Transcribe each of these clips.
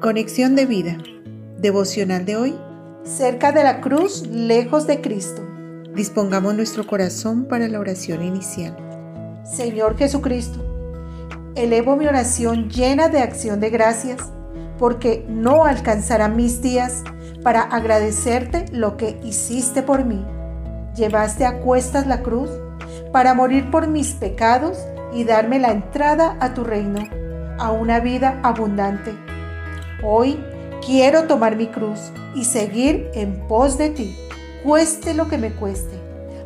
Conexión de vida. Devocional de hoy. Cerca de la cruz, lejos de Cristo. Dispongamos nuestro corazón para la oración inicial. Señor Jesucristo, elevo mi oración llena de acción de gracias, porque no alcanzarán mis días para agradecerte lo que hiciste por mí. Llevaste a cuestas la cruz para morir por mis pecados y darme la entrada a tu reino, a una vida abundante Hoy quiero tomar mi cruz y seguir en pos de ti, cueste lo que me cueste.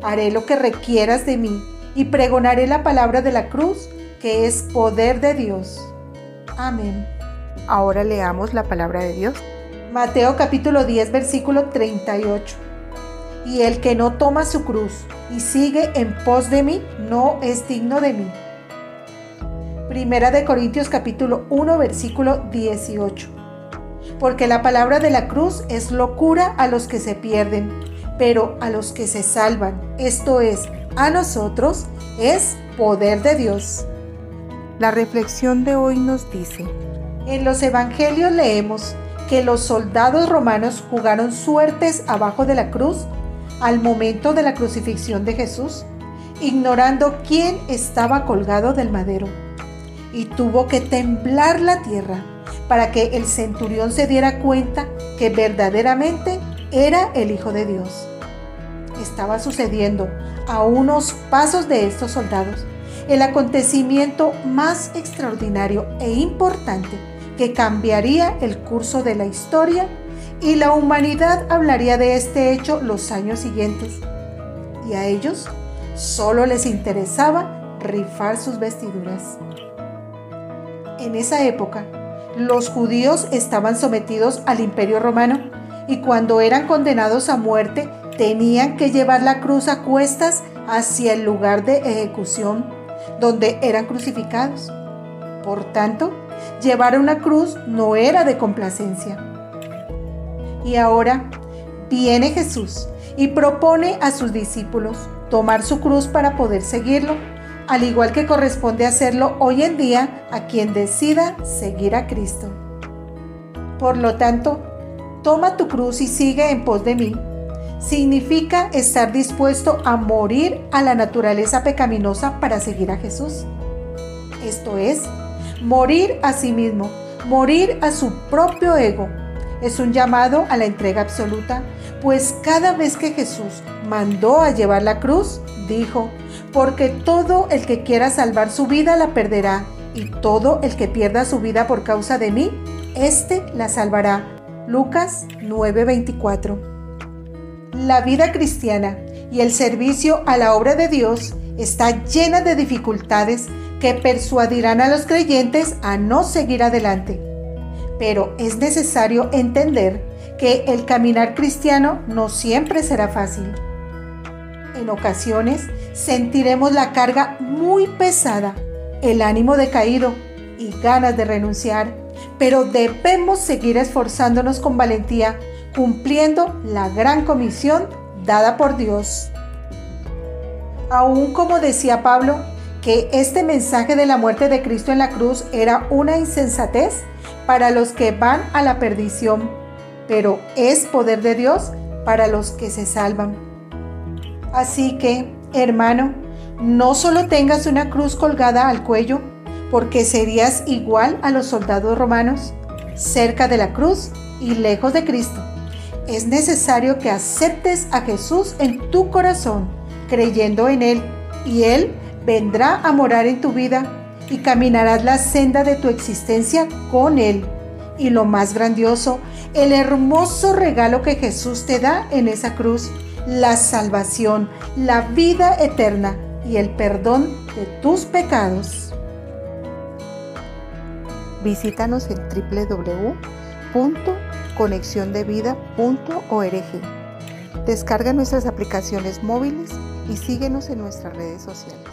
Haré lo que requieras de mí y pregonaré la palabra de la cruz, que es poder de Dios. Amén. Ahora leamos la palabra de Dios. Mateo capítulo 10, versículo 38. Y el que no toma su cruz y sigue en pos de mí, no es digno de mí. Primera de Corintios capítulo 1, versículo 18 porque la palabra de la cruz es locura a los que se pierden, pero a los que se salvan, esto es, a nosotros, es poder de Dios. La reflexión de hoy nos dice, en los evangelios leemos que los soldados romanos jugaron suertes abajo de la cruz al momento de la crucifixión de Jesús, ignorando quién estaba colgado del madero. Y tuvo que temblar la tierra para que el centurión se diera cuenta que verdaderamente era el Hijo de Dios. Estaba sucediendo a unos pasos de estos soldados el acontecimiento más extraordinario e importante que cambiaría el curso de la historia y la humanidad hablaría de este hecho los años siguientes. Y a ellos solo les interesaba rifar sus vestiduras. En esa época, los judíos estaban sometidos al imperio romano y cuando eran condenados a muerte tenían que llevar la cruz a cuestas hacia el lugar de ejecución donde eran crucificados. Por tanto, llevar una cruz no era de complacencia. Y ahora viene Jesús y propone a sus discípulos tomar su cruz para poder seguirlo al igual que corresponde hacerlo hoy en día a quien decida seguir a Cristo. Por lo tanto, toma tu cruz y sigue en pos de mí. Significa estar dispuesto a morir a la naturaleza pecaminosa para seguir a Jesús. Esto es, morir a sí mismo, morir a su propio ego. Es un llamado a la entrega absoluta, pues cada vez que Jesús mandó a llevar la cruz, dijo, porque todo el que quiera salvar su vida la perderá, y todo el que pierda su vida por causa de mí, éste la salvará. Lucas 9:24. La vida cristiana y el servicio a la obra de Dios está llena de dificultades que persuadirán a los creyentes a no seguir adelante. Pero es necesario entender que el caminar cristiano no siempre será fácil. En ocasiones sentiremos la carga muy pesada, el ánimo decaído y ganas de renunciar, pero debemos seguir esforzándonos con valentía, cumpliendo la gran comisión dada por Dios. Aún como decía Pablo, que este mensaje de la muerte de Cristo en la cruz era una insensatez para los que van a la perdición, pero es poder de Dios para los que se salvan. Así que, hermano, no solo tengas una cruz colgada al cuello, porque serías igual a los soldados romanos, cerca de la cruz y lejos de Cristo. Es necesario que aceptes a Jesús en tu corazón, creyendo en Él, y Él vendrá a morar en tu vida y caminarás la senda de tu existencia con Él. Y lo más grandioso, el hermoso regalo que Jesús te da en esa cruz la salvación, la vida eterna y el perdón de tus pecados. Visítanos en www.conexiondevida.org. Descarga nuestras aplicaciones móviles y síguenos en nuestras redes sociales.